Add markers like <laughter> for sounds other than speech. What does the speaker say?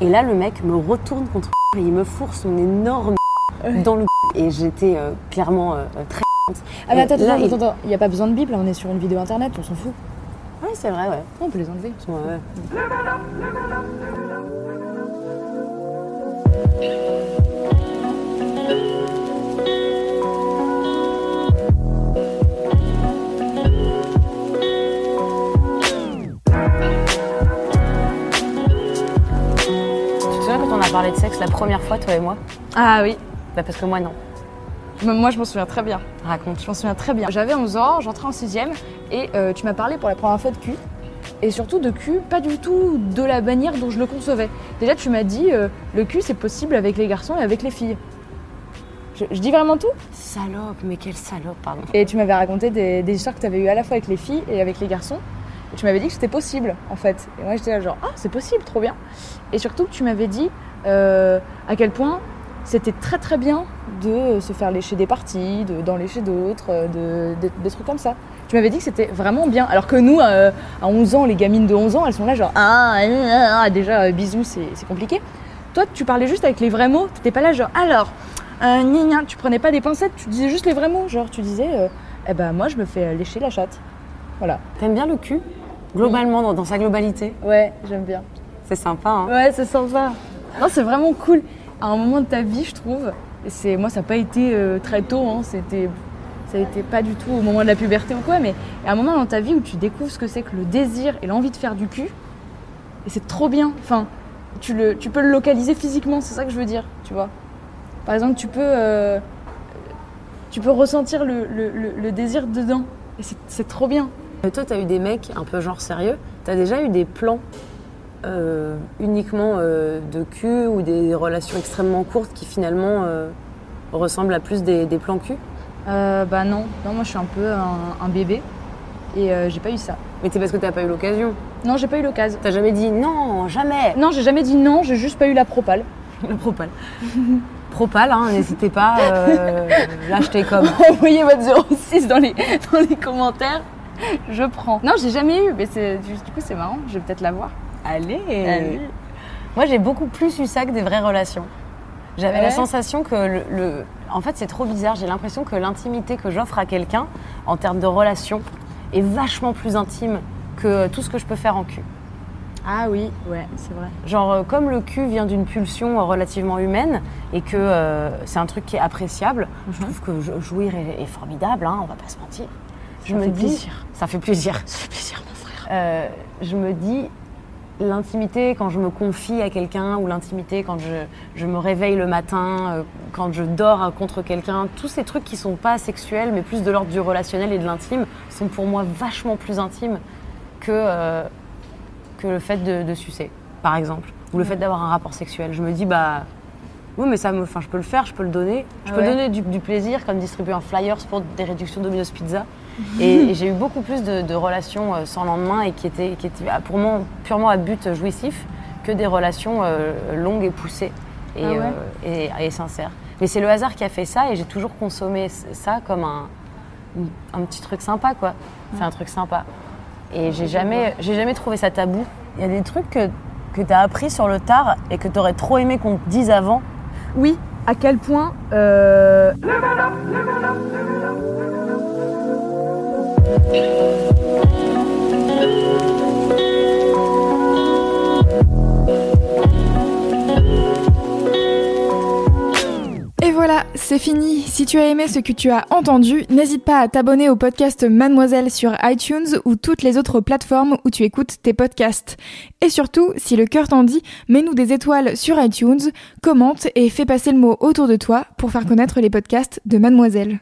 Et là, le mec me retourne contre et il me fourre son énorme dans le et j'étais euh, clairement euh, très Ah mais attends, Là, attends, il- attends. Il n'y a pas besoin de bip là, on est sur une vidéo internet, on s'en fout. Ouais, c'est vrai, ouais. On peut les enlever. Ouais, ouais. Parlé de sexe la première fois, toi et moi Ah oui. Bah parce que moi non. Moi je m'en souviens très bien. Raconte. Je m'en souviens très bien. J'avais 11 ans, j'entrais en 6ème et euh, tu m'as parlé pour la première fois de cul. Et surtout de cul, pas du tout de la manière dont je le concevais. Déjà tu m'as dit, euh, le cul c'est possible avec les garçons et avec les filles. Je, je dis vraiment tout? Salope, mais quelle salope, pardon. Et tu m'avais raconté des, des histoires que tu avais eues à la fois avec les filles et avec les garçons. Tu m'avais dit que c'était possible, en fait. Et moi, j'étais là, genre, ah, c'est possible, trop bien. Et surtout tu m'avais dit euh, à quel point c'était très très bien de se faire lécher des parties, de- d'en lécher d'autres, euh, de, de- des trucs comme ça. Tu m'avais dit que c'était vraiment bien. Alors que nous, euh, à 11 ans, les gamines de 11 ans, elles sont là, genre, ah, ah, ah, ah, déjà, bisous, c'est compliqué. Toi, tu parlais juste avec les vrais mots. T'étais pas là, genre, alors, euh, gna, gna. tu prenais pas des pincettes, tu disais juste les vrais mots. Genre, tu disais, eh ben, moi, je me fais lécher la chatte. Voilà. T'aimes bien le cul? Globalement, dans, dans sa globalité Ouais, j'aime bien. C'est sympa, hein Ouais, c'est sympa. Non, c'est vraiment cool. À un moment de ta vie, je trouve. Et c'est moi, ça n'a pas été euh, très tôt. Hein, c'était, ça a été pas du tout au moment de la puberté ou quoi. Mais à un moment dans ta vie où tu découvres ce que c'est que le désir et l'envie de faire du cul. Et c'est trop bien. Enfin, tu le, tu peux le localiser physiquement. C'est ça que je veux dire. Tu vois. Par exemple, tu peux, euh, tu peux ressentir le, le- le- le désir dedans. Et c'est trop bien. Euh, Toi, t'as eu des mecs un peu genre sérieux. T'as déjà eu des plans euh, uniquement euh, de cul ou des relations extrêmement courtes qui finalement euh, ressemblent à plus des, des plans cul? Bah non, non, moi je suis un peu un, un bébé. Et j'ai pas eu ça. Mais c'est parce que t'as pas eu l'occasion. Non, j'ai pas eu l'occasion. T'as jamais dit non, jamais Non, j'ai jamais dit non, j'ai juste pas eu la propale. Le propal. propal, hein, n'hésitez pas, euh, <laughs> l'achetez comme. Envoyez votre 06 dans les, dans les commentaires, <laughs> je prends. Non, j'ai jamais eu, mais c'est, du, coup c'est marrant, je vais peut-être l'avoir. Allez. Allez. Moi, j'ai beaucoup plus eu ça que des vraies relations. J'avais Ouais. la sensation que le, le- En fait, c'est trop bizarre. J'ai l'impression que l'intimité que j'offre à quelqu'un, en termes de relation, est vachement plus intime que tout ce que je peux faire en cul. Ah oui, ouais, c'est vrai. Genre, euh, comme le cul vient d'une pulsion euh, relativement humaine et que euh, c'est un truc qui est appréciable, je trouve que jou- jouir est, est formidable, hein, on va pas se mentir. Je Ça me fait dis, plaisir. Ça fait plaisir. Ça fait plaisir, mon frère. Euh, je me dis, l'intimité quand je me confie à quelqu'un ou l'intimité quand je, je me réveille le matin, euh, quand je dors euh, contre quelqu'un, tous ces trucs qui sont pas sexuels mais plus de l'ordre du relationnel et de l'intime sont pour moi vachement plus intimes que, euh, que le fait de, de sucer, par exemple, ou le fait d'avoir un rapport sexuel. Je me dis, bah. Oui, mais ça me, enfin, je peux le faire, je peux le donner. Je Ah peux ouais donner du, du plaisir, comme distribuer un flyers pour des réductions Domino's Pizza. Et, et j'ai eu beaucoup plus de, de relations euh, sans lendemain et qui étaient, qui étaient ah, pour moi purement à but jouissif que des relations euh, longues et poussées et, Ah ouais euh, et- et sincères. Mais c'est le hasard qui a fait ça et j'ai toujours consommé ça comme un, un petit truc sympa, quoi. C'est un truc sympa. Et j'ai jamais, j'ai jamais trouvé ça tabou. Il y a des trucs que, que tu as appris sur le tard et que tu aurais trop aimé qu'on te dise avant. Oui, à quel point. euh, c'est fini. Si tu as aimé ce que tu as entendu, n'hésite pas à t'abonner au podcast Mademoiselle sur iTunes ou toutes les autres plateformes où tu écoutes tes podcasts. Et surtout, si le cœur t'en dit, mets-nous des étoiles sur iTunes, commente et fais passer le mot autour de toi pour faire connaître les podcasts de Mademoiselle.